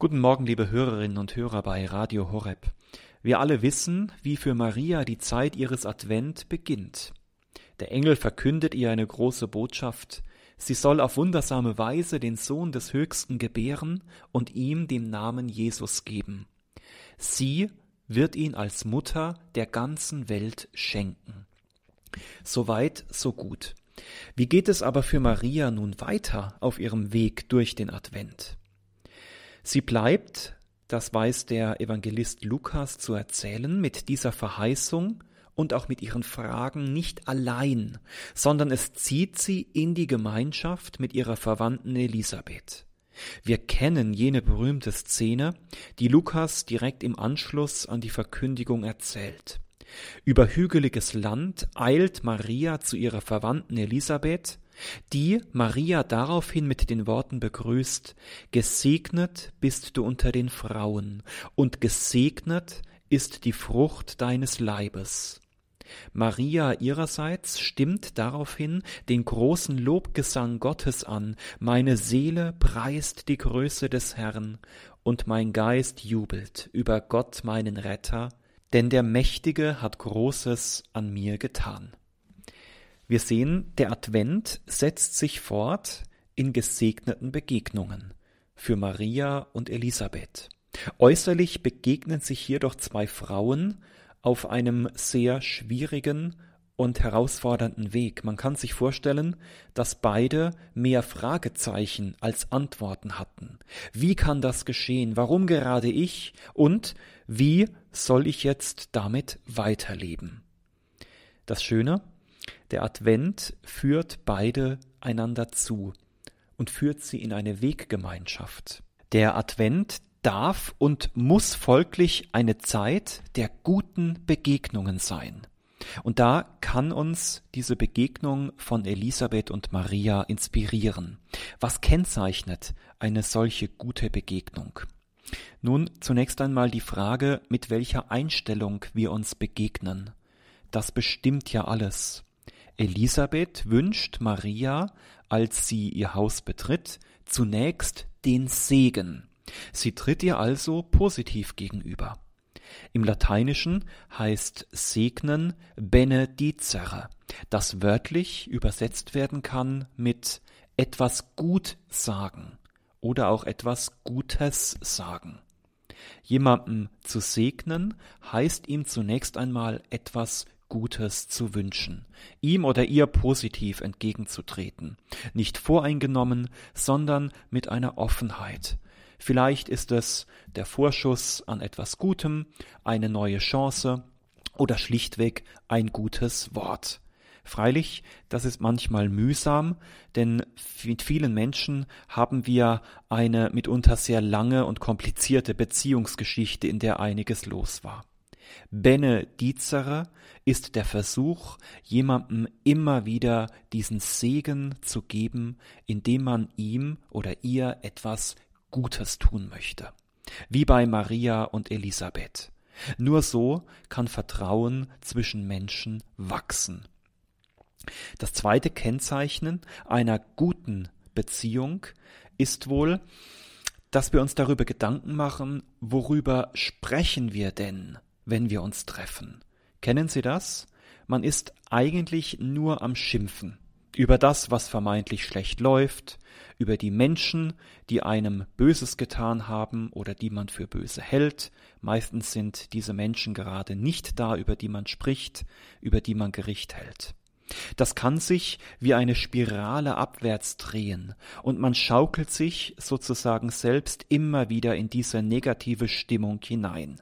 Guten Morgen, liebe Hörerinnen und Hörer bei Radio Horeb. Wir alle wissen, wie für Maria die Zeit ihres Advent beginnt. Der Engel verkündet ihr eine große Botschaft. Sie soll auf wundersame Weise den Sohn des Höchsten gebären und ihm den Namen Jesus geben. Sie wird ihn als Mutter der ganzen Welt schenken. Soweit, so gut. Wie geht es aber für Maria nun weiter auf ihrem Weg durch den Advent? Sie bleibt, das weiß der Evangelist Lukas zu erzählen, mit dieser Verheißung und auch mit ihren Fragen nicht allein, sondern es zieht sie in die Gemeinschaft mit ihrer Verwandten Elisabeth. Wir kennen jene berühmte Szene, die Lukas direkt im Anschluss an die Verkündigung erzählt. Über hügeliges Land eilt Maria zu ihrer Verwandten Elisabeth, die Maria daraufhin mit den Worten begrüßt, Gesegnet bist du unter den Frauen, und gesegnet ist die Frucht deines Leibes. Maria ihrerseits stimmt daraufhin den großen Lobgesang Gottes an, meine Seele preist die Größe des Herrn, und mein Geist jubelt über Gott meinen Retter, denn der Mächtige hat Großes an mir getan. Wir sehen, der Advent setzt sich fort in gesegneten Begegnungen für Maria und Elisabeth. Äußerlich begegnen sich hier doch zwei Frauen auf einem sehr schwierigen und herausfordernden Weg. Man kann sich vorstellen, dass beide mehr Fragezeichen als Antworten hatten. Wie kann das geschehen? Warum gerade ich? Und wie soll ich jetzt damit weiterleben? Das Schöne, der Advent führt beide einander zu und führt sie in eine Weggemeinschaft. Der Advent darf und muss folglich eine Zeit der guten Begegnungen sein. Und da kann uns diese Begegnung von Elisabeth und Maria inspirieren. Was kennzeichnet eine solche gute Begegnung? Nun zunächst einmal die Frage, mit welcher Einstellung wir uns begegnen. Das bestimmt ja alles. Elisabeth wünscht Maria, als sie ihr Haus betritt, zunächst den Segen. Sie tritt ihr also positiv gegenüber. Im Lateinischen heißt segnen benedicere, das wörtlich übersetzt werden kann mit etwas gut sagen oder auch etwas Gutes sagen. Jemandem zu segnen heißt ihm zunächst einmal etwas Gutes zu wünschen, ihm oder ihr positiv entgegenzutreten, nicht voreingenommen, sondern mit einer Offenheit. Vielleicht ist es der Vorschuss an etwas Gutem, eine neue Chance oder schlichtweg ein gutes Wort. Freilich, das ist manchmal mühsam, denn mit vielen Menschen haben wir eine mitunter sehr lange und komplizierte Beziehungsgeschichte, in der einiges los war. Benedizere ist der Versuch, jemandem immer wieder diesen Segen zu geben, indem man ihm oder ihr etwas Gutes tun möchte. Wie bei Maria und Elisabeth. Nur so kann Vertrauen zwischen Menschen wachsen. Das zweite Kennzeichen einer guten Beziehung ist wohl, dass wir uns darüber Gedanken machen, worüber sprechen wir denn wenn wir uns treffen. Kennen Sie das? Man ist eigentlich nur am Schimpfen über das, was vermeintlich schlecht läuft, über die Menschen, die einem Böses getan haben oder die man für böse hält. Meistens sind diese Menschen gerade nicht da, über die man spricht, über die man Gericht hält. Das kann sich wie eine Spirale abwärts drehen, und man schaukelt sich sozusagen selbst immer wieder in diese negative Stimmung hinein.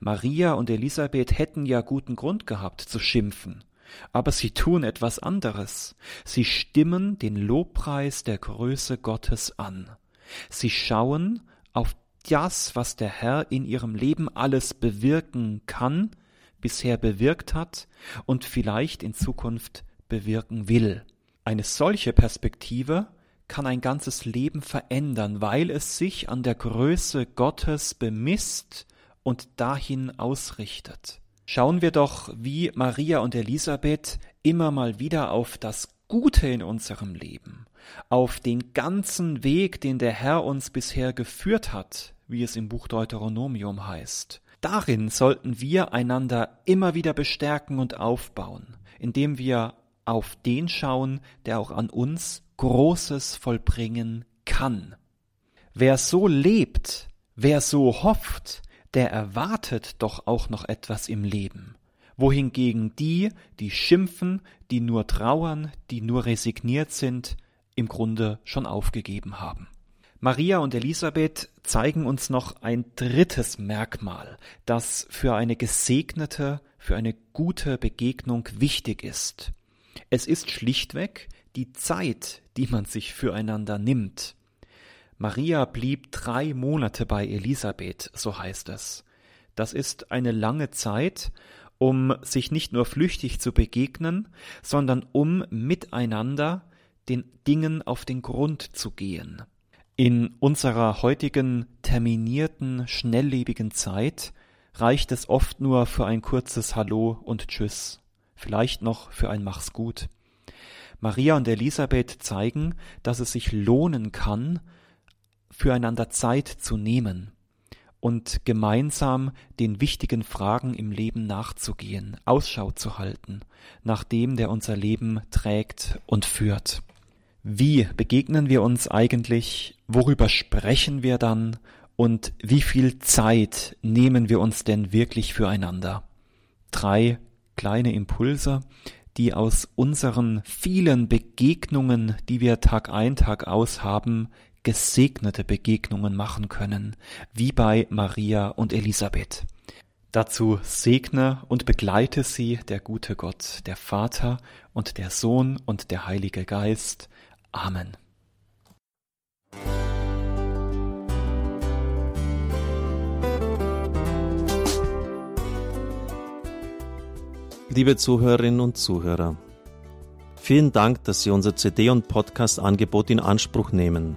Maria und Elisabeth hätten ja guten Grund gehabt zu schimpfen. Aber sie tun etwas anderes. Sie stimmen den Lobpreis der Größe Gottes an. Sie schauen auf das, was der Herr in ihrem Leben alles bewirken kann, bisher bewirkt hat und vielleicht in Zukunft bewirken will. Eine solche Perspektive kann ein ganzes Leben verändern, weil es sich an der Größe Gottes bemisst und dahin ausrichtet. Schauen wir doch, wie Maria und Elisabeth immer mal wieder auf das Gute in unserem Leben, auf den ganzen Weg, den der Herr uns bisher geführt hat, wie es im Buch Deuteronomium heißt. Darin sollten wir einander immer wieder bestärken und aufbauen, indem wir auf den schauen, der auch an uns Großes vollbringen kann. Wer so lebt, wer so hofft, der erwartet doch auch noch etwas im Leben wohingegen die, die schimpfen, die nur trauern, die nur resigniert sind, im Grunde schon aufgegeben haben. Maria und Elisabeth zeigen uns noch ein drittes Merkmal, das für eine gesegnete, für eine gute Begegnung wichtig ist. Es ist schlichtweg die Zeit, die man sich füreinander nimmt. Maria blieb drei Monate bei Elisabeth, so heißt es. Das ist eine lange Zeit, um sich nicht nur flüchtig zu begegnen, sondern um miteinander den Dingen auf den Grund zu gehen. In unserer heutigen terminierten, schnelllebigen Zeit reicht es oft nur für ein kurzes Hallo und Tschüss, vielleicht noch für ein Mach's gut. Maria und Elisabeth zeigen, dass es sich lohnen kann, füreinander Zeit zu nehmen, und gemeinsam den wichtigen Fragen im Leben nachzugehen, Ausschau zu halten, nach dem, der unser Leben trägt und führt. Wie begegnen wir uns eigentlich? Worüber sprechen wir dann? Und wie viel Zeit nehmen wir uns denn wirklich füreinander? Drei kleine Impulse, die aus unseren vielen Begegnungen, die wir Tag ein, Tag aus haben, gesegnete Begegnungen machen können, wie bei Maria und Elisabeth. Dazu segne und begleite sie der gute Gott, der Vater und der Sohn und der Heilige Geist. Amen. Liebe Zuhörerinnen und Zuhörer, vielen Dank, dass Sie unser CD- und Podcast-Angebot in Anspruch nehmen.